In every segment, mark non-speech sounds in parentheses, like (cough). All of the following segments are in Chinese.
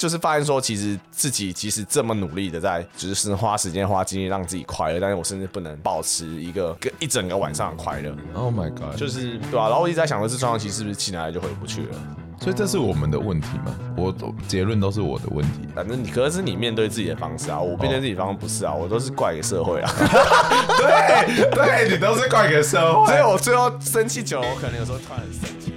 就是发现说，其实自己其实这么努力的在，只是花时间花精力让自己快乐，但是我甚至不能保持一个个一整个晚上的快乐。Oh my god！就是对吧、啊？然后我一直在想说，这状况其实是不是起来就回不去了？所以这是我们的问题吗？我结论都是我的问题。反正你可能是你面对自己的方式啊，我面对自己的方式不是啊，我都是怪给社会啊。(laughs) 对对，你都是怪给社会。(laughs) 所以我最后生气久了，我可能有时候突然很生气。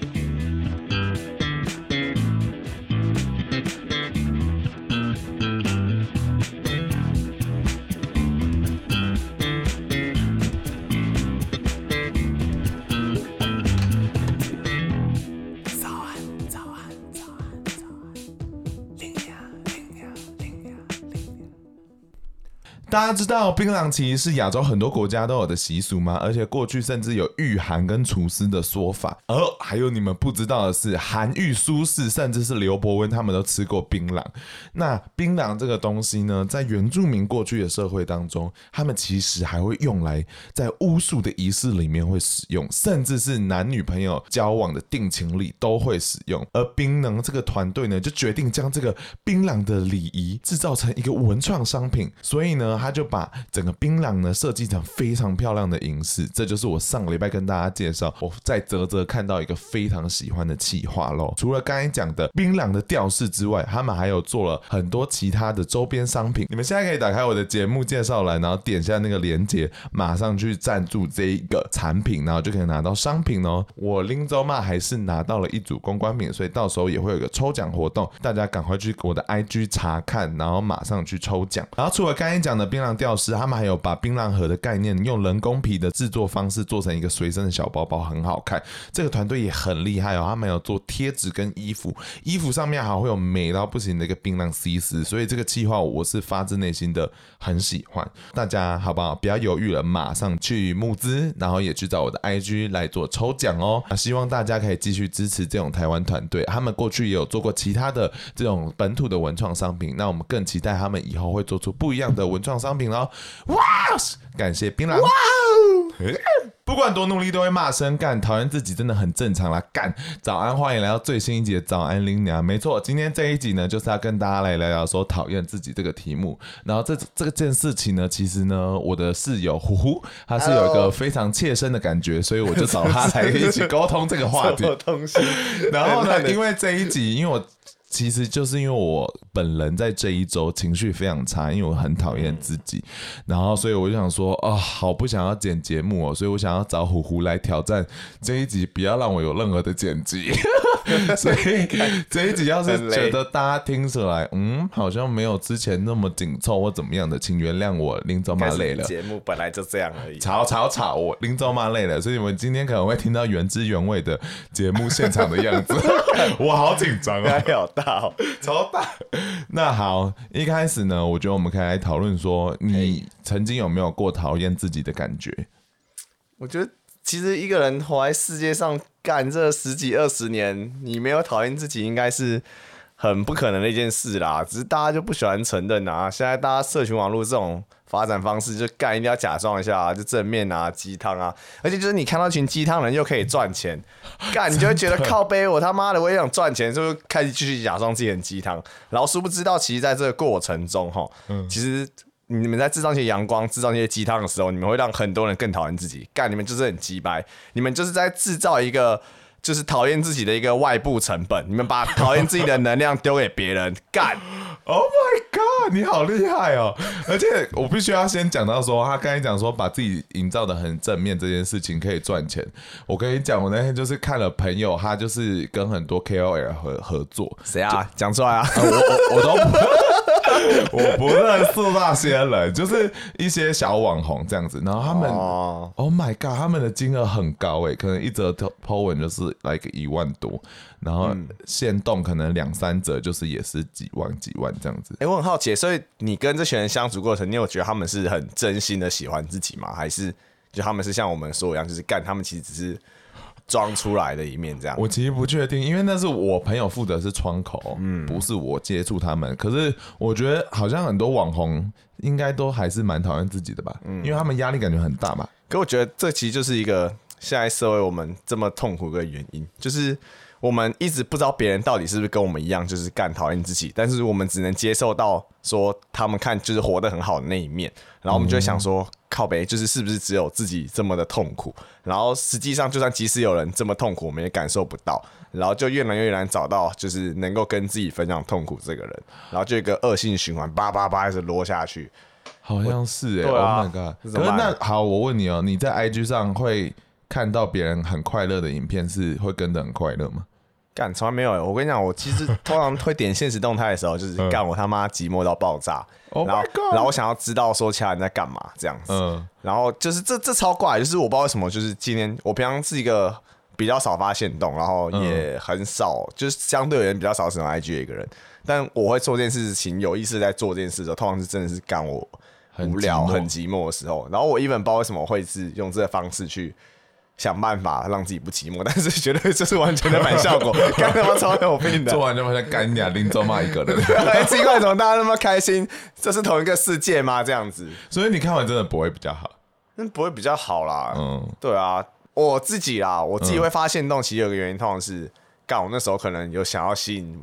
大家知道槟榔其实是亚洲很多国家都有的习俗吗？而且过去甚至有御寒跟除湿的说法。而还有你们不知道的是，韩愈、苏轼甚至是刘伯温他们都吃过槟榔。那槟榔这个东西呢，在原住民过去的社会当中，他们其实还会用来在巫术的仪式里面会使用，甚至是男女朋友交往的定情礼都会使用。而槟榔这个团队呢，就决定将这个槟榔的礼仪制造成一个文创商品。所以呢，他就把整个槟榔呢设计成非常漂亮的银饰，这就是我上个礼拜跟大家介绍，我在泽泽看到一个非常喜欢的企划喽。除了刚才讲的槟榔的吊饰之外，他们还有做了很多其他的周边商品。你们现在可以打开我的节目介绍栏，然后点下那个链接，马上去赞助这一个产品，然后就可以拿到商品哦。我拎走嘛还是拿到了一组公关品，所以到时候也会有个抽奖活动，大家赶快去我的 IG 查看，然后马上去抽奖。然后除了刚才讲的槟榔吊饰他们还有把槟榔盒的概念用人工皮的制作方式做成一个随身的小包包，很好看。这个团队也很厉害哦，他们有做贴纸跟衣服，衣服上面还会有美到不行的一个槟榔西施，所以这个计划我是发自内心的很喜欢。大家好不好？不要犹豫了，马上去募资，然后也去找我的 IG 来做抽奖哦。那希望大家可以继续支持这种台湾团队，他们过去也有做过其他的这种本土的文创商品，那我们更期待他们以后会做出不一样的文创商品喽。哇！感谢槟榔。哇！不管多努力，都会骂声干。讨厌自己真的很正常啦。干！早安，欢迎来到最新一集的早安林娘。没错，今天这一集呢，就是要跟大家来聊聊说讨厌自己这个题目。然后这这个件事情呢，其实呢，我的室友呼呼，他是有一个非常切身的感觉，所以我就找他来一起沟通这个话题。(laughs) 东西。然后呢，(laughs) 因为这一集，因为我。其实就是因为我本人在这一周情绪非常差，因为我很讨厌自己，然后所以我就想说啊、好不想要剪节目哦，所以我想要找虎虎来挑战这一集，不要让我有任何的剪辑。(laughs) 所以这一集要是觉得大家听起来，嗯，好像没有之前那么紧凑或怎么样的，请原谅我，林走妈累了。节目本来就这样而已。吵吵吵，我林走妈累了，所以你们今天可能会听到原汁原味的节目现场的样子。(laughs) 我好紧张啊，好大哦，超大。那好，一开始呢，我觉得我们可以来讨论说，你曾经有没有过讨厌自己的感觉？我觉得。其实一个人活在世界上干这十几二十年，你没有讨厌自己，应该是很不可能的一件事啦。只是大家就不喜欢承认啊。现在大家社群网络这种发展方式，就干一定要假装一下啊，就正面啊，鸡汤啊，而且就是你看到群鸡汤人又可以赚钱，干你就会觉得靠背，我他妈的我也想赚钱，就开始继续假装自己很鸡汤，然后殊不知道其实在这个过程中哈，其实。你们在制造一些阳光、制造一些鸡汤的时候，你们会让很多人更讨厌自己。干，你们就是很鸡掰，你们就是在制造一个就是讨厌自己的一个外部成本。你们把讨厌自己的能量丢给别人，干。Oh my god，你好厉害哦！而且我必须要先讲到说，他刚才讲说把自己营造的很正面这件事情可以赚钱。我跟你讲，我那天就是看了朋友，他就是跟很多 KOL 合合作。谁啊？讲出来啊！我我我都不。(laughs) 我不认识那些人，就是一些小网红这样子。然后他们、oh.，Oh my god，他们的金额很高诶，可能一则 po 文就是来个一万多，然后限动可能两三折就是也是几万几万这样子。哎、欸，我很好奇，所以你跟这群人相处过程，你有觉得他们是很真心的喜欢自己吗？还是就他们是像我们说一样，就是干他们其实只是。装出来的一面，这样我其实不确定，因为那是我朋友负责是窗口，嗯，不是我接触他们。可是我觉得好像很多网红应该都还是蛮讨厌自己的吧，嗯，因为他们压力感觉很大嘛。可我觉得这其实就是一个现在社会我们这么痛苦的原因，就是我们一直不知道别人到底是不是跟我们一样，就是干讨厌自己，但是我们只能接受到说他们看就是活得很好的那一面，然后我们就会想说，靠北，就是是不是只有自己这么的痛苦？然后实际上，就算即使有人这么痛苦，我们也感受不到，然后就越来越难找到就是能够跟自己分享痛苦这个人，然后就一个恶性循环，叭叭叭一直落下去，好像是哎、欸、啊，Oh my god！可是那好，我问你哦、喔，你在 IG 上会看到别人很快乐的影片，是会跟着很快乐吗？干，从来没有、欸。我跟你讲，我其实 (laughs) 通常会点现实动态的时候，就是干我他妈寂寞到爆炸。然后，然后我想要知道说其他人在干嘛这样子。嗯。然后就是这这超怪，就是我不知道为什么，就是今天我平常是一个比较少发现动，然后也很少，就是相对而言比较少使用 IG 的一个人。但我会做这件事情，有意识在做这件事的时候，通常是真的是干我无聊、很寂寞的时候。然后我一本不知道为什么会是用这个方式去。想办法让自己不寂寞，但是觉得这是完全的反效果，(laughs) 干他妈超有病的，做完就好像干俩拎走骂一个人，(laughs) 奇怪，怎么大家那么开心？这是同一个世界吗？这样子，所以你看完真的不会比较好，那不会比较好啦。嗯，对啊，我自己啦，我自己会发现动，其实有个原因，通常是。干，我那时候可能有想要吸引，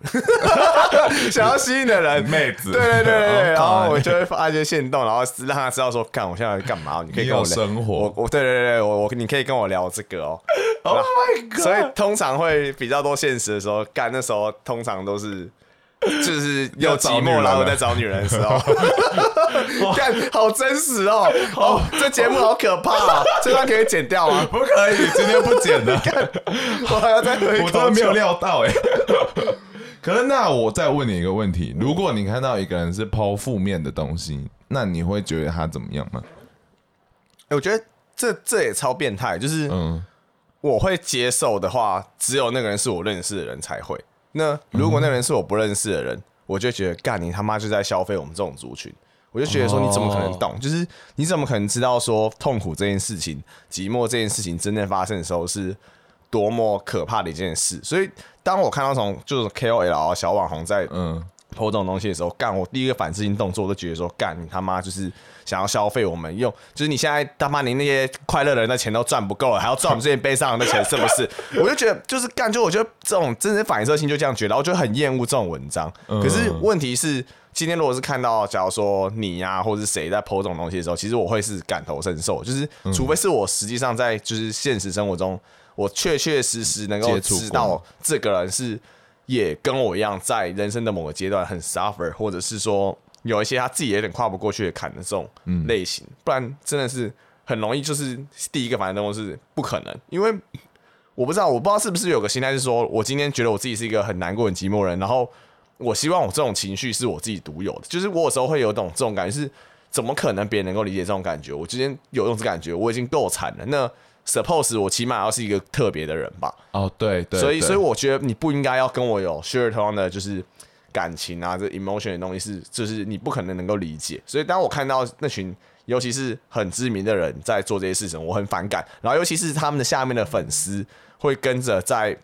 (laughs) 想要吸引的人，妹子，对对对对对，(laughs) 然后我就会发一些线动，然后让他知道说，干，我现在在干嘛？你可以跟我聊生活，我我对对对我我你可以跟我聊这个哦。Oh my god！所以通常会比较多现实的时候，干那时候通常都是。(laughs) 就是有寂寞，然后在找女人的时候，(laughs) 看好真实哦！哦，这节目好可怕啊！(laughs) 这段可以剪掉吗？不可以，今天不剪了。我还要再喝一口，我都没有料到哎。可是那我再问你一个问题：如果你看到一个人是抛负面的东西，那你会觉得他怎么样吗？我觉得这这也超变态。就是嗯，我会接受的话，只有那个人是我认识的人才会。那如果那人是我不认识的人，嗯、我就觉得干你他妈就在消费我们这种族群，我就觉得说你怎么可能懂？哦、就是你怎么可能知道说痛苦这件事情、寂寞这件事情真正发生的时候是多么可怕的一件事？所以当我看到从就是 KOL 小网红在嗯。偷这种东西的时候，干我第一个反射性动作，我都觉得说，干你他妈就是想要消费我们用，就是你现在他妈你那些快乐的人的钱都赚不够了，还要赚我们这些悲伤人的钱，是不是？(laughs) 我就觉得就是干，就我觉得这种真的反射性就这样觉得，我就很厌恶这种文章。可是问题是，今天如果是看到，假如说你呀、啊，或者是谁在 po 这种东西的时候，其实我会是感同身受，就是除非是我实际上在就是现实生活中，我确确实实能够知道这个人是。也跟我一样，在人生的某个阶段很 suffer，或者是说有一些他自己有点跨不过去的坎的这种类型，不然真的是很容易就是第一个反应都是不可能，因为我不知道，我不知道是不是有个心态是说，我今天觉得我自己是一个很难过、很寂寞人，然后我希望我这种情绪是我自己独有的，就是我有时候会有种这种感觉，是怎么可能别人能够理解这种感觉？我之前有这种感觉，我已经够惨了，那。Suppose 我起码要是一个特别的人吧。哦，对对，所以所以我觉得你不应该要跟我有 share 同样的就是感情啊，这 emotion 的东西是就是你不可能能够理解。所以当我看到那群尤其是很知名的人在做这些事情，我很反感。然后尤其是他们的下面的粉丝会跟着在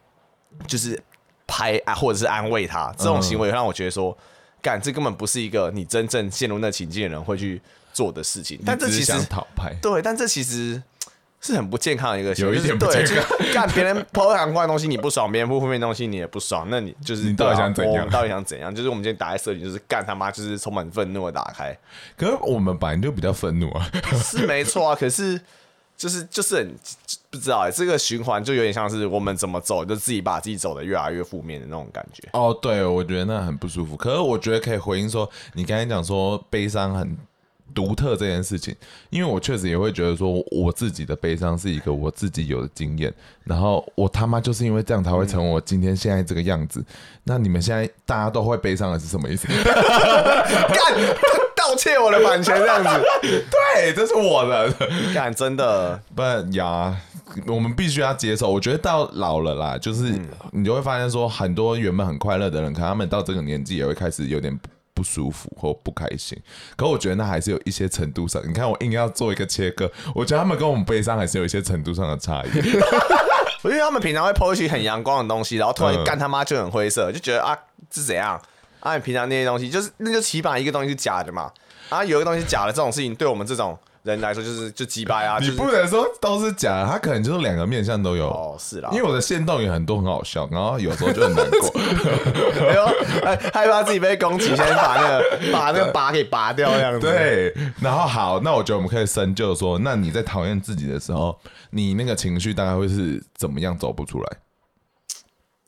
就是拍啊，或者是安慰他这种行为，让我觉得说，干这根本不是一个你真正陷入那情境的人会去做的事情。但这其实讨拍对，但这其实。是很不健康的一个行为，有一点不健康。干别人抛很快的东西你不爽，别人不负面东西你也不爽，那你就是你到底想怎样？到底想怎样？就是我们今天打开社群，就是干他妈，就是充满愤怒的打开。可是我们本来就比较愤怒啊，是没错啊。可是就是就是很不知道哎、欸，这个循环就有点像是我们怎么走，就自己把自己走的越来越负面的那种感觉。哦，对，我觉得那很不舒服。可是我觉得可以回应说，你刚才讲说悲伤很。独特这件事情，因为我确实也会觉得说，我自己的悲伤是一个我自己有的经验，然后我他妈就是因为这样才会成为我今天现在这个样子。嗯、那你们现在大家都会悲伤的是什么意思？(laughs) (laughs) 窃我的版权这样子？(laughs) 对，这是我的。干，真的不然呀，我们必须要接受。我觉得到老了啦，就是你就会发现说，很多原本很快乐的人，可能他们到这个年纪也会开始有点。不舒服或不开心，可我觉得那还是有一些程度上。你看，我硬要做一个切割，我觉得他们跟我们悲伤还是有一些程度上的差异。(laughs) 因为他们平常会 po 一些很阳光的东西，然后突然一干他妈就很灰色，就觉得啊，是怎样？啊，你平常那些东西就是那就起码一个东西是假的嘛。啊，有一个东西假的，这种事情对我们这种人来说就是就鸡掰啊！你不能说都是假的，他可能就是两个面向都有。哦，是啦，因为我的线动有很多，很好笑，然后有时候就很难过。(laughs) 哎呦，害怕自己被攻击，先把那个把那个 (laughs) 拔给拔掉，这样子。对，然后好，那我觉得我们可以深究说，那你在讨厌自己的时候，你那个情绪大概会是怎么样走不出来？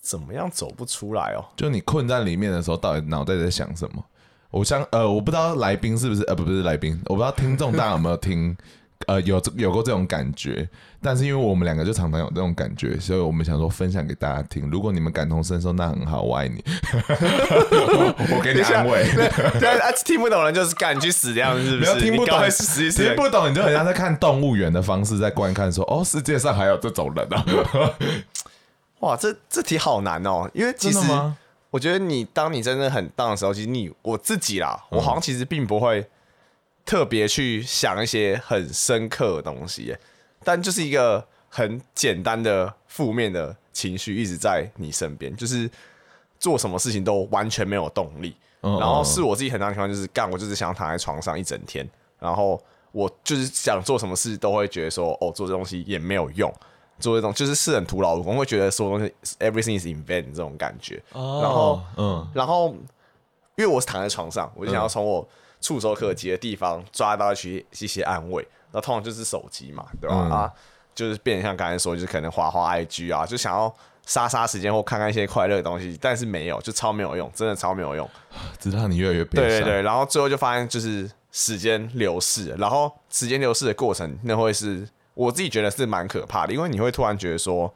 怎么样走不出来哦？就你困在里面的时候，到底脑袋在想什么？我想，呃，我不知道来宾是不是，呃，不，不是来宾，我不知道听众大家有没有听，(laughs) 呃，有有过这种感觉，但是因为我们两个就常常有这种感觉，所以我们想说分享给大家听。如果你们感同身受，那很好，我爱你，(laughs) 我给你安慰。对啊，听不懂人就是赶去死这样，是不是？听不懂，实听不懂，你就很像在看动物园的方式在观看，说，哦，世界上还有这种人啊！(laughs) 哇，这这题好难哦，因为其实。我觉得你当你真的很 down 的时候，其实你我自己啦，我好像其实并不会特别去想一些很深刻的东西，但就是一个很简单的负面的情绪一直在你身边，就是做什么事情都完全没有动力。然后是我自己很大的情况，就是干，我就是想躺在床上一整天，然后我就是想做什么事都会觉得说，哦，做这东西也没有用。做这种就是是很徒劳无功，会觉得所有东西 everything is in vain 这种感觉。Oh, 然后，嗯，然后，因为我是躺在床上，我就想要从我触手可及的地方抓到一些一些安慰。那通常就是手机嘛，对吧？嗯、啊，就是变得像刚才说，就是可能滑滑 IG 啊，就想要杀杀时间或看看一些快乐的东西，但是没有，就超没有用，真的超没有用。(sighs) 直到你越来越对对对，然后最后就发现就是时间流逝，然后时间流逝的过程，那会是。我自己觉得是蛮可怕的，因为你会突然觉得说，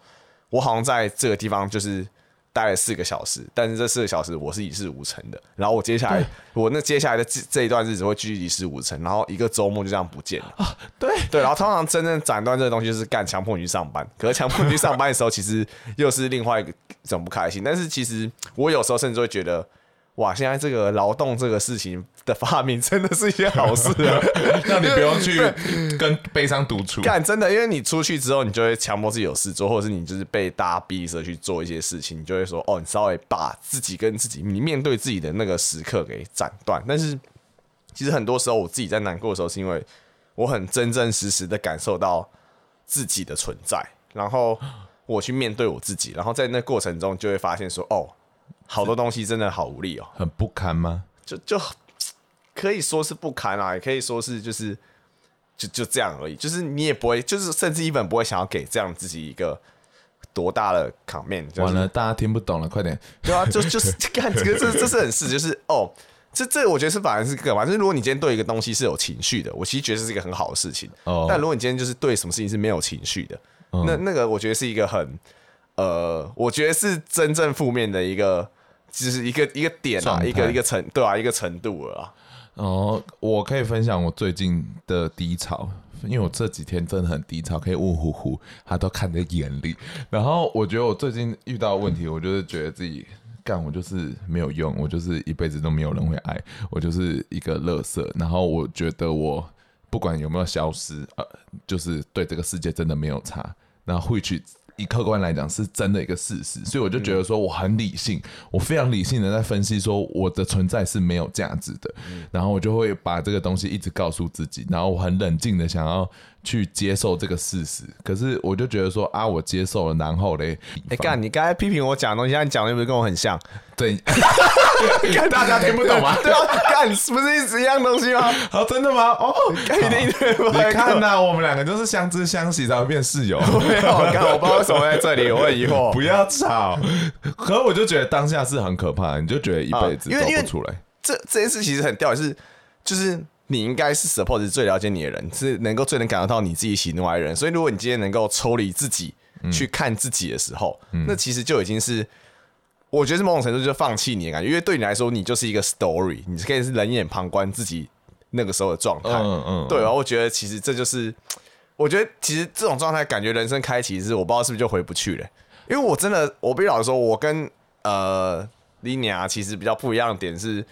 我好像在这个地方就是待了四个小时，但是这四个小时我是一事无成的。然后我接下来，我那接下来的这这一段日子会继续一事无成，然后一个周末就这样不见了。啊，对对。然后通常真正斩断这个东西就是干强迫你去上班，可是强迫你去上班的时候，其实又是另外一个种不开心。但是其实我有时候甚至会觉得。哇，现在这个劳动这个事情的发明真的是一件好事啊！(laughs) 让你不用去跟悲伤独处。干，真的，因为你出去之后，你就会强迫自己有事做，或者是你就是被大家逼着去做一些事情，你就会说，哦，你稍微把自己跟自己，你面对自己的那个时刻给斩断。但是，其实很多时候我自己在难过的时候，是因为我很真真实实的感受到自己的存在，然后我去面对我自己，然后在那过程中就会发现说，哦。好多东西真的好无力哦，很不堪吗？就就可以说是不堪啊，也可以说是就是就就这样而已。就是你也不会，就是甚至一本不会想要给这样自己一个多大的场面。就是、完了，大家听不懂了，快点。对啊，就就是看这个，这这是很事，就是哦，这这我觉得是反而是个嘛。就是如果你今天对一个东西是有情绪的，我其实觉得这是一个很好的事情。哦。但如果你今天就是对什么事情是没有情绪的，嗯、那那个我觉得是一个很。呃，我觉得是真正负面的一个，就是一个一个点啊，一个一个程，对啊，一个程度了啊。哦，我可以分享我最近的低潮，因为我这几天真的很低潮，可以问呼呼，他都看在眼里。然后我觉得我最近遇到问题，我就是觉得自己干，我就是没有用，我就是一辈子都没有人会爱我，就是一个垃圾。然后我觉得我不管有没有消失，呃，就是对这个世界真的没有差。然后会去。以客观来讲，是真的一个事实，所以我就觉得说我很理性，我非常理性的在分析说我的存在是没有价值的，然后我就会把这个东西一直告诉自己，然后我很冷静的想要去接受这个事实，可是我就觉得说啊，我接受了，然后嘞，哎干，你刚才批评我讲的东西，现在讲的又不是跟我很像？对，看 (laughs) (laughs) 大家听不懂吗？对啊，干，不是一直一样东西吗？好，真的吗？哦，一定对，你看呐，我们两个就是相知相惜才会变室友。(laughs) 没有，干，我不知道为什么在这里，我很疑惑。不要吵，可是我就觉得当下是很可怕，你就觉得一辈子走不出来。这这件事其实很吊，是就是。你应该是 support 最了解你的人，是能够最能感受到你自己喜怒哀乐。所以，如果你今天能够抽离自己去看自己的时候，嗯、那其实就已经是，我觉得是某种程度就放弃你的感觉，因为对你来说，你就是一个 story，你可以是冷眼旁观自己那个时候的状态。嗯嗯，对。然后我觉得其实这就是，我觉得其实这种状态，感觉人生开启是我不知道是不是就回不去了。因为我真的，我必须老实说，我跟呃 Linia 其实比较不一样的点是，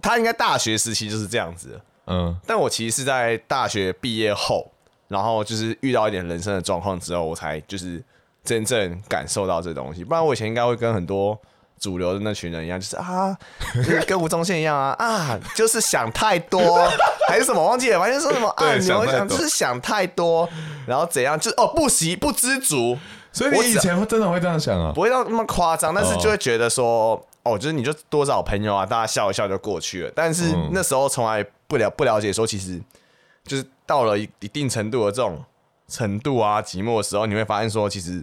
他应该大学时期就是这样子。嗯，但我其实是在大学毕业后，然后就是遇到一点人生的状况之后，我才就是真正感受到这东西。不然我以前应该会跟很多主流的那群人一样，就是啊，就是跟吴宗宪一样啊 (laughs) 啊，就是想太多还是什么忘记了，反正说什么啊，你会想就是想太多，然后怎样，就哦不习不知足。所以你以前会真的会这样想啊？不会到那么夸张，但是就会觉得说，哦，就是你就多找朋友啊，大家笑一笑就过去了。但是那时候从来不了不了解说，其实就是到了一一定程度的这种程度啊，寂寞的时候，你会发现说，其实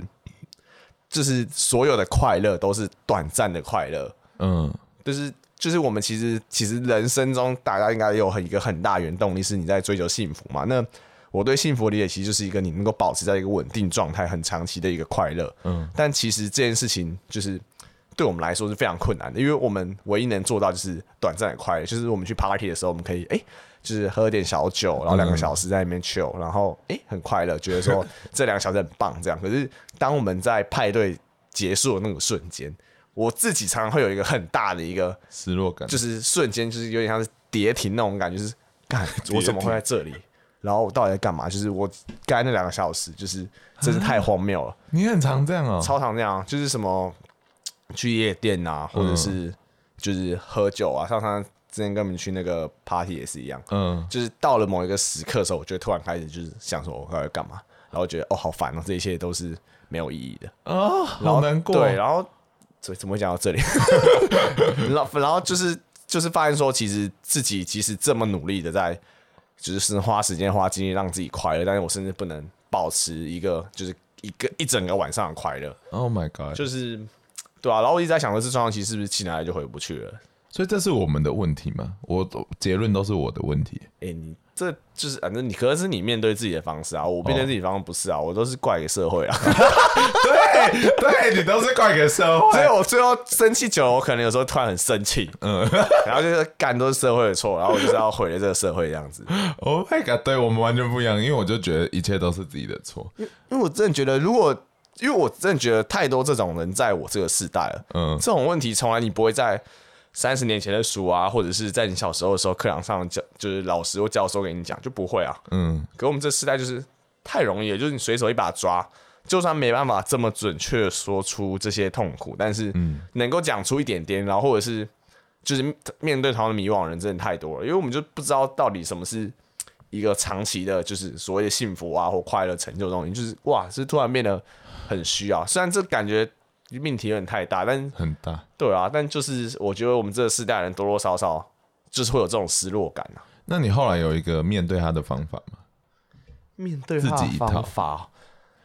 就是所有的快乐都是短暂的快乐。嗯，就是就是我们其实其实人生中大家应该有很一个很大原动力是你在追求幸福嘛？那我对幸福的理解其实就是一个你能够保持在一个稳定状态、很长期的一个快乐。嗯，但其实这件事情就是对我们来说是非常困难的，因为我们唯一能做到就是短暂的快乐，就是我们去 party 的时候，我们可以哎、欸，就是喝点小酒，然后两个小时在那边 chill，然后哎、欸、很快乐，觉得说 (laughs) 这两个小时很棒这样。可是当我们在派对结束的那个瞬间，我自己常常会有一个很大的一个失落感，就是瞬间就是有点像是跌停那种感觉，就是干 (laughs) 我怎么会在这里？然后我到底在干嘛？就是我刚才那两个小时，就是真是太荒谬了。你很常这样哦，超常这样，就是什么去夜店啊，或者是就是喝酒啊。像他之前跟我们去那个 party 也是一样，嗯，就是到了某一个时刻的时候，我就突然开始就是想说我该干嘛，然后觉得哦好烦哦，这一切都是没有意义的哦，好难过。对，然后怎怎么会讲到这里？(laughs) 然后然后就是就是发现说，其实自己其实这么努力的在。就是花时间花精力让自己快乐，但是我甚至不能保持一个就是一个一整个晚上的快乐。Oh my god！就是对啊，然后我一直在想，这状况其实是不是起来就回不去了？所以这是我们的问题吗？我结论都是我的问题。哎、欸，你。这就是反正你可能是你面对自己的方式啊，我面对自己的方式不是啊，我都是怪给社会啊。(laughs) 对对，你都是怪给社会。所以我最后生气久了，我可能有时候突然很生气，嗯，(laughs) 然后就是干都是社会的错，然后我就是要毁了这个社会这样子。Oh my god，对我们完全不一样，因为我就觉得一切都是自己的错。因因为我真的觉得，如果因为我真的觉得太多这种人在我这个世代了，嗯，这种问题从来你不会在。三十年前的书啊，或者是在你小时候的时候，课堂上教就是老师或教授给你讲，就不会啊。嗯，可我们这世代就是太容易了，就是你随手一把抓，就算没办法这么准确说出这些痛苦，但是能够讲出一点点，然后或者是就是面对同样的迷惘的人真的太多了，因为我们就不知道到底什么是一个长期的，就是所谓的幸福啊或快乐成就这种东西，就是哇，是突然变得很需要。虽然这感觉。命题有点太大，但很大，对啊，但就是我觉得我们这个世代人多多少少就是会有这种失落感啊。那你后来有一个面对他的方法吗？面对他的自己一套方法，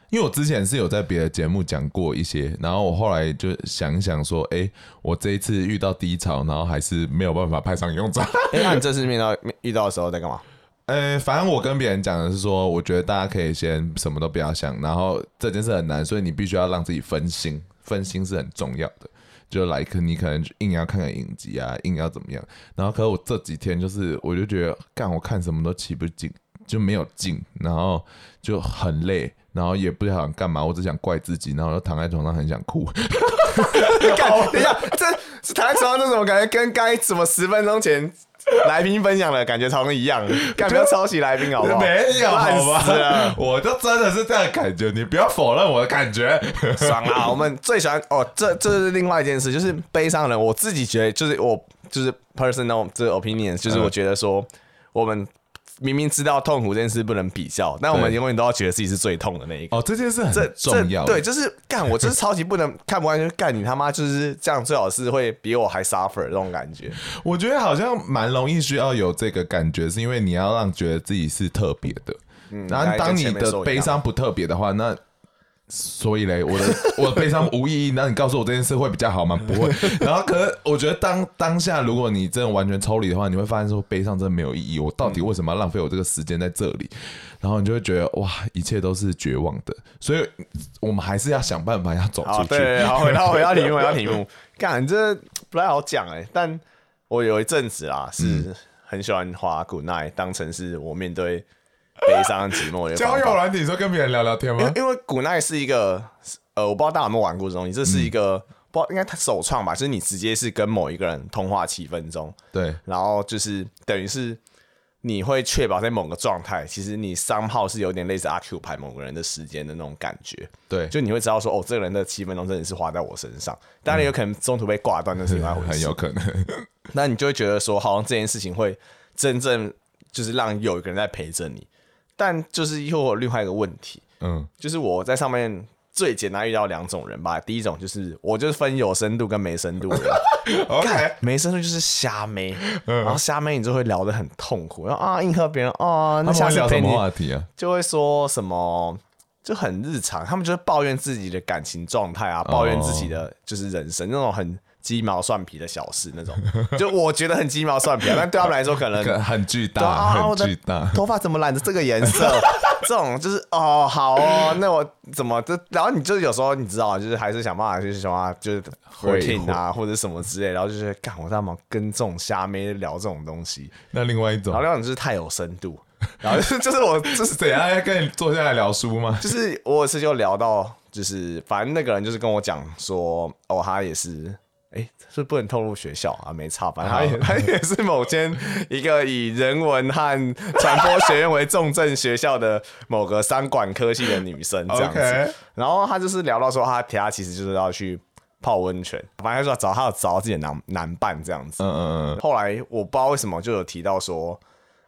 因为我之前是有在别的节目讲过一些，然后我后来就想一想说，哎、欸，我这一次遇到低潮，然后还是没有办法派上用场。哎、欸，那你这次面到遇到的时候在干嘛？呃、反正我跟别人讲的是说，我觉得大家可以先什么都不要想，然后这件事很难，所以你必须要让自己分心。分心是很重要的，就来可你可能硬要看个影集啊，硬要怎么样，然后可是我这几天就是，我就觉得干我看什么都起不劲，就没有劲，然后就很累，然后也不想干嘛，我只想怪自己，然后就躺在床上很想哭。(laughs) 干，等一下，这躺在床上那种感觉，跟刚才什么十分钟前。(laughs) 来宾分享的感觉，超一样，干不要抄袭来宾好不好？没有，好吧，我就真的是这样感觉，你不要否认我的感觉，爽啊！我们最喜欢哦，这这是另外一件事，就是悲伤人，我自己觉得，就是我就是 personal 这个 opinion，就是我觉得说我们。明明知道痛苦这件事不能比较，但我们永远都要觉得自己是最痛的那一个。哦，这件事很重要。对，就是干，我就是超级不能看不完，就干你他妈就是这样，最好是会比我还 suffer 这种感觉。我觉得好像蛮容易需要有这个感觉，是因为你要让觉得自己是特别的。嗯，然后当你的悲伤不特别的话，那。所以嘞，我的我的悲伤无意义。那你告诉我这件事会比较好吗？不会。(laughs) 然后，可是我觉得当当下，如果你真的完全抽离的话，你会发现说悲伤真的没有意义。我到底为什么要浪费我这个时间在这里？然后你就会觉得哇，一切都是绝望的。所以，我们还是要想办法要走出去。对，(laughs) 好，回到回到题目，回到题目。干，这不太好讲哎。但我有一阵子啊，是很喜欢花 Good Night，当成是我面对。悲伤寂寞，交友软体说跟别人聊聊天吗？因为，因为 Good Night 是一个，呃，我不知道大家有没有玩过这东西。这是一个，嗯、不应该他首创吧，就是你直接是跟某一个人通话七分钟，对，然后就是等于是，你会确保在某个状态，其实你三号是有点类似阿 Q 牌某个人的时间的那种感觉。对，就你会知道说，哦，这个人的七分钟真的是花在我身上。当然有可能中途被挂断，那是另外一回事。很 (laughs) 有可能。那你就会觉得说，好像这件事情会真正就是让有一个人在陪着你。但就是又有另外一个问题，嗯，就是我在上面最简单遇到两种人吧。第一种就是我就是分有深度跟没深度的。(laughs) OK，没深度就是瞎妹，然后瞎妹你就会聊得很痛苦，然后啊迎合别人啊，那下次聊什么话题啊？就会说什么就很日常，他们就会抱怨自己的感情状态啊，抱怨自己的就是人生那种很。鸡毛蒜皮的小事那种，(laughs) 就我觉得很鸡毛蒜皮，但对他们来说可能很巨大，很巨大。头发怎么染的这个颜色？这种就是哦，好哦，那我怎么就？然后你就有时候你知道，就是还是想办法去什么，就是回听啊，或者什么之类。然后就是干我干嘛跟这种虾妹聊这种东西？那另外一种，然后另外一种就是太有深度。然后就是就是我 (laughs) 就是怎样要跟你坐下来聊书吗？(laughs) 就是我有次就聊到，就是反正那个人就是跟我讲说，哦，他也是。哎、欸，是不能透露学校啊，没差，反正他也 (laughs) 他也是某间一个以人文和传播学院为重镇学校的某个商管科系的女生这样子。然后他就是聊到说，他他其实就是要去泡温泉，反正说找他要找到自己的男男伴这样子。嗯嗯嗯。后来我不知道为什么就有提到说，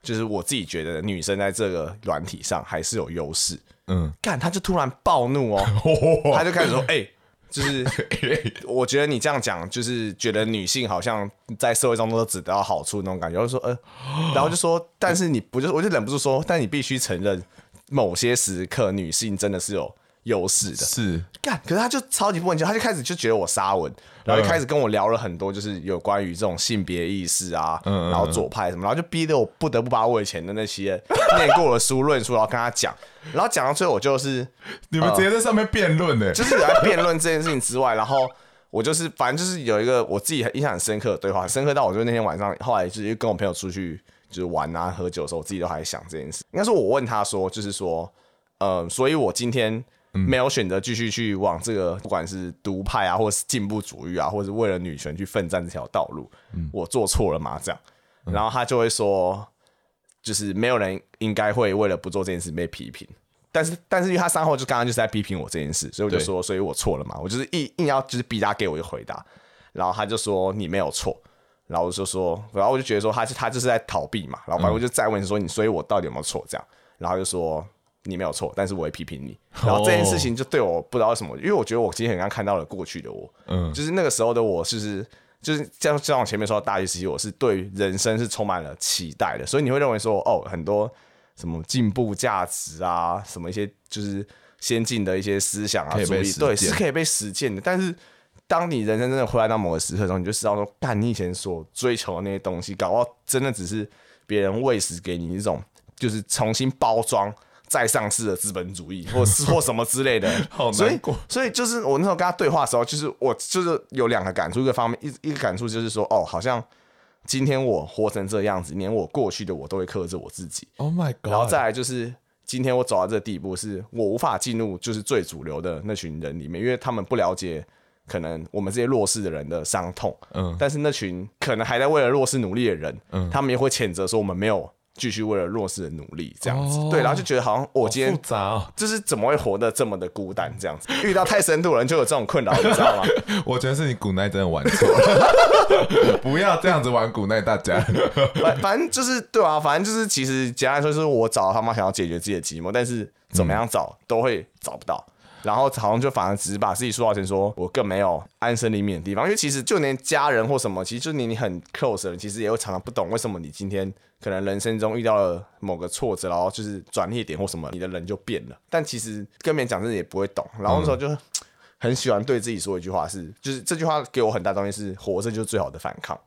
就是我自己觉得女生在这个软体上还是有优势。嗯。干，他就突然暴怒哦，(laughs) 他就开始说，哎、欸。就是，(laughs) 我觉得你这样讲，就是觉得女性好像在社会中都只得到好处那种感觉。我就说，呃，(gasps) 然后就说，但是你不就，我就忍不住说，但你必须承认，某些时刻女性真的是有优势的。是干，可是他就超级不稳定，他就开始就觉得我杀文，然后就开始跟我聊了很多，就是有关于这种性别意识啊，然后左派什么，然后就逼得我不得不把我以前的那些 (laughs) 念过的书论述，然后跟他讲。然后讲到最后，我就是你们直接在上面辩论呢，就是在辩论这件事情之外，然后我就是反正就是有一个我自己印象很深刻的对话，很深刻到我就那天晚上后来就是跟我朋友出去就是玩啊喝酒的时候，我自己都还在想这件事。应该说我问他说，就是说，呃，所以我今天没有选择继续去往这个不管是独派啊，或是进步主义啊，或者为了女权去奋战这条道路，我做错了吗？这样，然后他就会说。就是没有人应该会为了不做这件事被批评，但是但是因为他三号就刚刚就是在批评我这件事，所以我就说，所以我错了嘛，我就是硬硬要就是逼他给我一个回答，然后他就说你没有错，然后我就说，然后我就觉得说他是他就是在逃避嘛，然后反正我就再问说你，所以我到底有没有错？这样，然后就说你没有错，但是我会批评你，然后这件事情就对我不知道为什么，因为我觉得我今天很刚看到了过去的我，嗯，就是那个时候的我就是。就是像像我前面说的大学时期，我是对人生是充满了期待的，所以你会认为说，哦，很多什么进步价值啊，什么一些就是先进的一些思想啊，主义，对，是可以被实践的。但是，当你人生真的回来到某个时刻的时候，你就知道说，干你以前所追求的那些东西，搞到真的只是别人喂食给你一种，就是重新包装。再上市的资本主义，或是或什么之类的。(laughs) 所以，所以就是我那时候跟他对话的时候，就是我就是有两个感触，一个方面，一一个感触就是说，哦，好像今天我活成这样子，连我过去的我都会克制我自己。Oh my god！然后再来就是今天我走到这个地步，是我无法进入就是最主流的那群人里面，因为他们不了解可能我们这些弱势的人的伤痛。嗯，但是那群可能还在为了弱势努力的人，嗯，他们也会谴责说我们没有。继续为了弱势的努力，这样子、哦、对，然后就觉得好像我今天复杂、哦，就是怎么会活得这么的孤单，这样子。遇到太深度的人就有这种困扰，你知道吗？(laughs) 我觉得是你古奈真的玩错。了，(laughs) 不要这样子玩古奈，大家。(laughs) 反反正就是对啊，反正就是其实简单来说，就是我找他妈想要解决自己的寂寞，但是怎么样找都会找不到，嗯、然后好像就反而只是把自己塑造成说我更没有安身立命的地方，因为其实就连家人或什么，其实就你你很 close 的人，其实也会常常不懂为什么你今天。可能人生中遇到了某个挫折，然后就是转捩点或什么，你的人就变了。但其实跟别人讲，真的也不会懂。然后那时候就很喜欢对自己说一句话是，是就是这句话给我很大东西，是活着就是最好的反抗。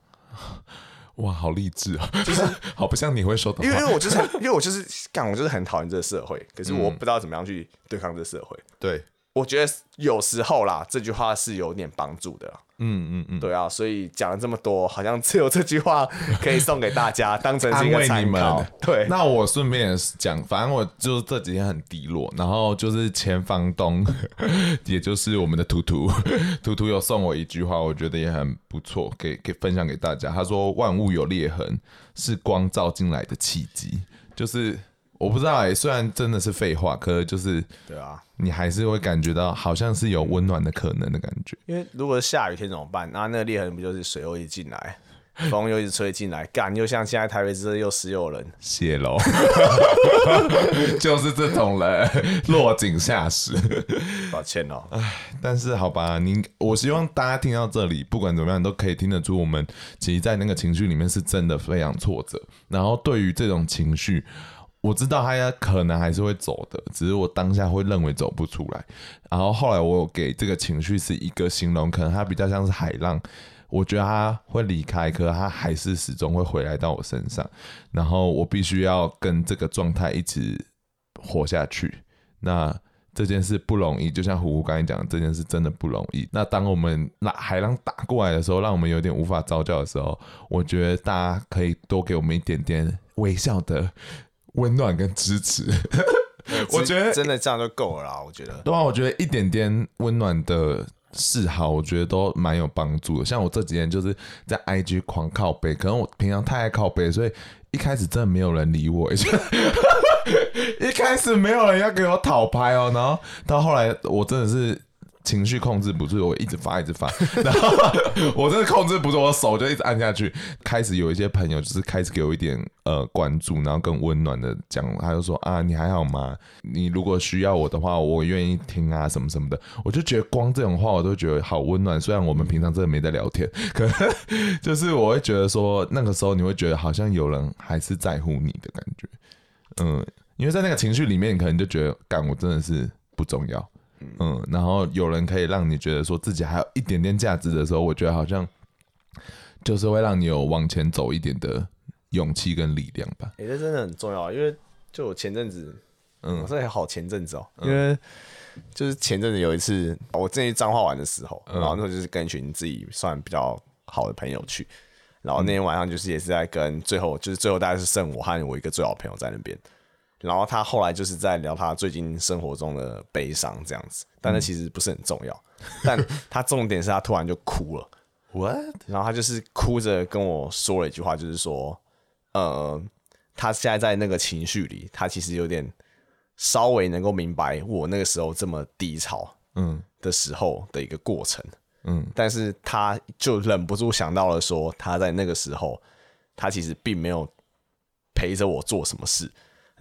哇，好励志啊！就是 (laughs) 好不像你会说的，因为 (laughs) 因为我就是因为我就是干，我就是很讨厌这个社会，可是我不知道怎么样去对抗这个社会。对，我觉得有时候啦，这句话是有点帮助的。嗯嗯嗯，对啊，所以讲了这么多，好像只有这句话可以送给大家，(laughs) 当成是一个参考。对，那我顺便讲，反正我就是这几天很低落，然后就是前房东，(laughs) 也就是我们的图图，(laughs) 图图有送我一句话，我觉得也很不错，给给分享给大家。他说：“万物有裂痕，是光照进来的契机。”就是。我不知道哎、欸，虽然真的是废话，可是就是对啊，你还是会感觉到好像是有温暖的可能的感觉。因为如果是下雨天怎么办？那那个裂痕不就是水又一直进来，(laughs) 风又一直吹进来，干又像现在台北市又湿又冷，泄露，(laughs) 就是这种人落井下石。抱歉哦，哎，但是好吧，您我希望大家听到这里，不管怎么样都可以听得出，我们其实，在那个情绪里面是真的非常挫折。然后对于这种情绪。我知道他可能还是会走的，只是我当下会认为走不出来。然后后来我给这个情绪是一个形容，可能他比较像是海浪。我觉得他会离开，可是他还是始终会回来到我身上。然后我必须要跟这个状态一直活下去。那这件事不容易，就像虎虎刚才讲的，这件事真的不容易。那当我们那海浪打过来的时候，让我们有点无法招架的时候，我觉得大家可以多给我们一点点微笑的。温暖跟支持，(laughs) 我觉得真的这样就够了啦。我觉得，对啊，我觉得一点点温暖的示好，我觉得都蛮有帮助的。像我这几天就是在 IG 狂靠背，可能我平常太爱靠背，所以一开始真的没有人理我，(laughs) 一开始没有人要给我讨拍哦，然后到后来我真的是。情绪控制不住，我一直发，一直发，(laughs) 然后我真的控制不住，我手就一直按下去。开始有一些朋友就是开始给我一点呃关注，然后更温暖的讲，他就说啊，你还好吗？你如果需要我的话，我愿意听啊，什么什么的。我就觉得光这种话我都觉得好温暖。虽然我们平常真的没在聊天，可就是我会觉得说，那个时候你会觉得好像有人还是在乎你的感觉。嗯，因为在那个情绪里面，可能就觉得，干我真的是不重要。嗯，然后有人可以让你觉得说自己还有一点点价值的时候，我觉得好像就是会让你有往前走一点的勇气跟力量吧。哎、欸，这真的很重要，因为就我前阵子，嗯，我说还好前阵子哦、喔，因为就是前阵子有一次我正去彰化玩的时候，然后那时候就是跟一群自己算比较好的朋友去，然后那天晚上就是也是在跟最后就是最后大概是剩我和我一个最好的朋友在那边。然后他后来就是在聊他最近生活中的悲伤这样子，但那其实不是很重要。嗯、但他重点是他突然就哭了，What？然后他就是哭着跟我说了一句话，就是说，呃，他现在在那个情绪里，他其实有点稍微能够明白我那个时候这么低潮，嗯的时候的一个过程，嗯，但是他就忍不住想到了说，他在那个时候，他其实并没有陪着我做什么事。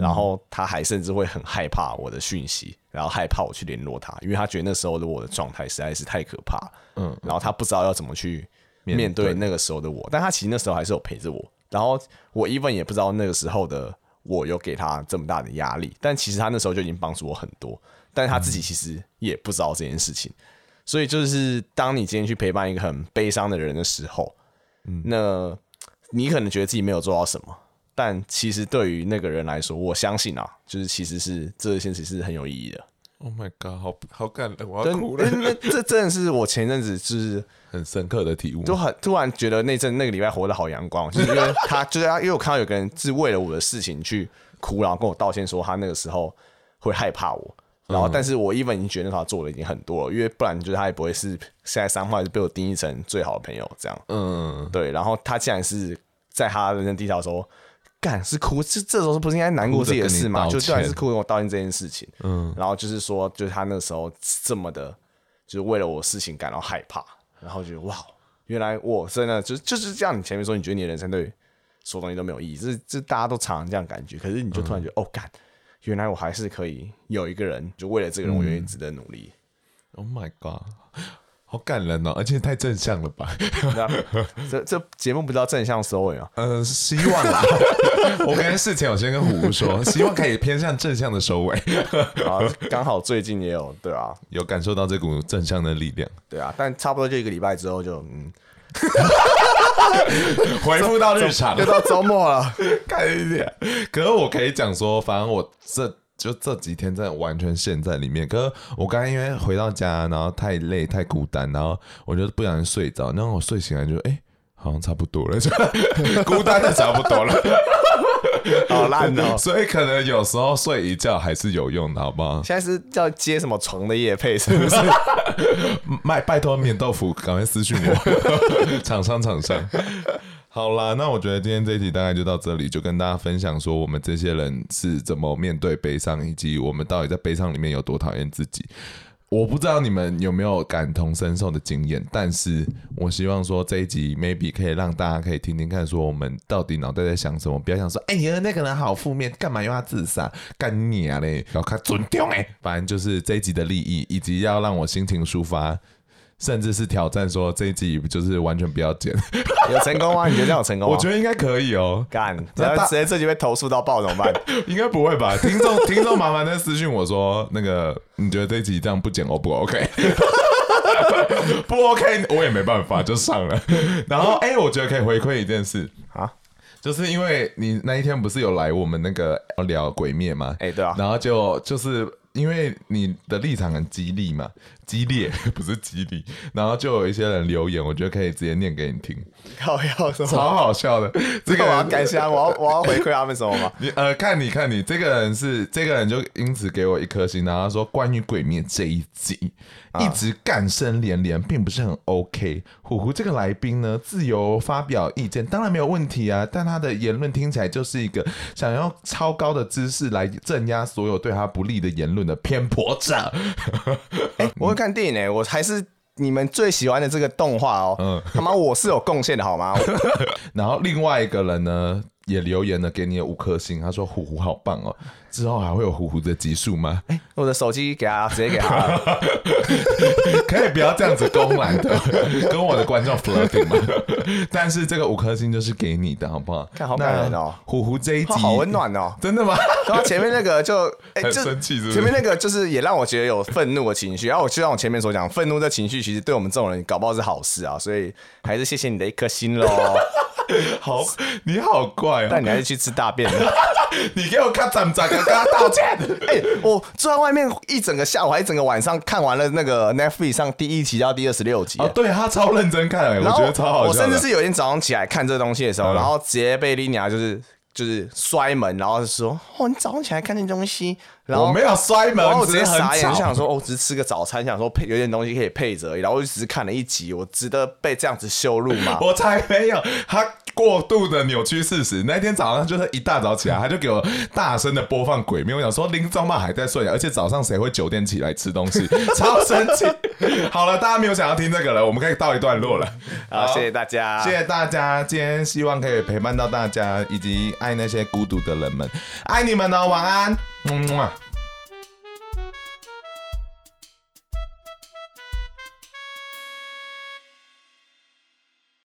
然后他还甚至会很害怕我的讯息，然后害怕我去联络他，因为他觉得那时候的我的状态实在是太可怕。嗯，然后他不知道要怎么去面对那个时候的我，但他其实那时候还是有陪着我。然后我 even 也不知道那个时候的我有给他这么大的压力，但其实他那时候就已经帮助我很多，但他自己其实也不知道这件事情。所以就是当你今天去陪伴一个很悲伤的人的时候，嗯，那你可能觉得自己没有做到什么。但其实对于那个人来说，我相信啊，就是其实是这件事是很有意义的。Oh my god，好好感人，我要哭了。这真的是我前阵子就是 (laughs) 很深刻的体悟，就很突然觉得那阵那个礼拜活得好阳光，就是因为 (laughs) 他就是他，因为我看到有个人是为了我的事情去哭，然后跟我道歉说他那个时候会害怕我，然后但是我 even 已经觉得他做的已经很多了，因为不然就是他也不会是现在三号被我定义成最好的朋友这样。嗯，对。然后他竟然是在他人生低潮的时候。干是哭，这这时候不是应该难过自己的事吗？就突然是哭跟我道歉这件事情，嗯，然后就是说，就是他那时候这么的，就是为了我事情感到害怕，然后觉得哇，原来我真的就就是这样。你前面说你觉得你的人生对所有东西都没有意义，这这大家都常常这样感觉，可是你就突然觉得、嗯、哦干，原来我还是可以有一个人，就为了这个人，我愿意值得努力。Oh my god！好感人哦，而且太正向了吧？(laughs) 这这节目不知道正向收尾啊？呃，希望啦。(laughs) 我跟事前我先跟虎虎说，希望可以偏向正向的收尾。(laughs) 啊，刚好最近也有对啊，有感受到这股正向的力量。对啊，但差不多就一个礼拜之后就嗯，回复到日常，就到周末了。看一点，可是我可以讲说，反正我这。就这几天真的完全陷在里面。可是我刚刚因为回到家，然后太累太孤单，然后我就不小心睡着，然后我睡醒来就哎、欸，好像差不多了，就 (laughs) 孤单的差不多了。好烂哦！所以可能有时候睡一觉还是有用的，好不好？现在是要接什么床的夜配，是不是？(laughs) 卖拜托免豆腐，赶快私讯我，厂 (laughs) 商厂商。好啦，那我觉得今天这一集大概就到这里，就跟大家分享说我们这些人是怎么面对悲伤，以及我们到底在悲伤里面有多讨厌自己。我不知道你们有没有感同身受的经验，但是我希望说这一集 maybe 可以让大家可以听听看，说我们到底脑袋在想什么，不要想说，哎呀那个人好负面，干嘛要他自杀，干你啊嘞，要看尊重哎，反正就是这一集的利益，以及要让我心情抒发。甚至是挑战说这一集就是完全不要剪，有成功吗？你觉得这样有成功吗？我觉得应该可以哦、喔。干，然后直接这集被投诉到爆怎么办？应该不会吧？听众 (laughs) 听众麻烦再私信我说，那个你觉得这一集这样不剪 O 不 OK？(laughs) 不 OK，我也没办法就上了。然后哎、欸，我觉得可以回馈一件事啊，就是因为你那一天不是有来我们那个聊鬼灭吗？哎、欸，对啊。然后就就是因为你的立场很激励嘛。激烈 (laughs) 不是激励，然后就有一些人留言，我觉得可以直接念给你听。好笑什么？超好笑的，(laughs) 这个我要感谢，我要我要回馈他们什么吗？(laughs) 你呃，看你看你这个人是这个人就因此给我一颗星，然后他说关于鬼灭这一集、啊、一直干声连连，并不是很 OK。虎虎这个来宾呢，自由发表意见当然没有问题啊，但他的言论听起来就是一个想要超高的姿势来镇压所有对他不利的言论的偏颇者。欸我看电影呢、欸，我还是你们最喜欢的这个动画哦。嗯，他妈我是有贡献的好吗？(laughs) 然后另外一个人呢，也留言了，给你五颗星，他说虎虎好棒哦。(laughs) 之后还会有虎虎的集数吗？哎、欸，我的手机给他，直接给他，(laughs) 可以不要这样子公然的 (laughs) 跟我的观众 flirting 吗？但是这个五颗星就是给你的，好不好？看好感人哦，虎虎这一集好温暖哦，真的吗？然后前面那个就哎，很生气是不是？前面那个就是也让我觉得有愤怒的情绪，然后我就像我前面所讲，愤怒的情绪其实对我们这种人搞不好是好事啊，所以还是谢谢你的一颗心喽。(laughs) 好，你好怪哦，但你还是去吃大便了。(laughs) 你给我看怎么跟他道歉？(laughs) 哎、欸，我坐在外面一整个下午，还一整个晚上看完了那个 Netflix 上第一集到第二十六集。哦，对他超认真看，我觉得超好笑。我甚至是有一天早上起来看这东西的时候，嗯、然后直接被莉妮亚就是就是摔门，然后就说：“哦，你早上起来看这东西。”然后我没有摔门，然后我直接傻眼，想说：“哦，只是吃个早餐，想说配有点东西可以配着。”然后我就只是看了一集，我值得被这样子羞辱吗？(laughs) 我才没有他。过度的扭曲事实。那天早上就是一大早起来，他就给我大声的播放《鬼灭》。我想说林宗茂还在睡，而且早上谁会九点起来吃东西？(laughs) 超生气！好了，大家没有想要听这个了，我们可以告一段落了。好，谢谢大家，谢谢大家。今天希望可以陪伴到大家，以及爱那些孤独的人们，爱你们哦，晚安。嗯。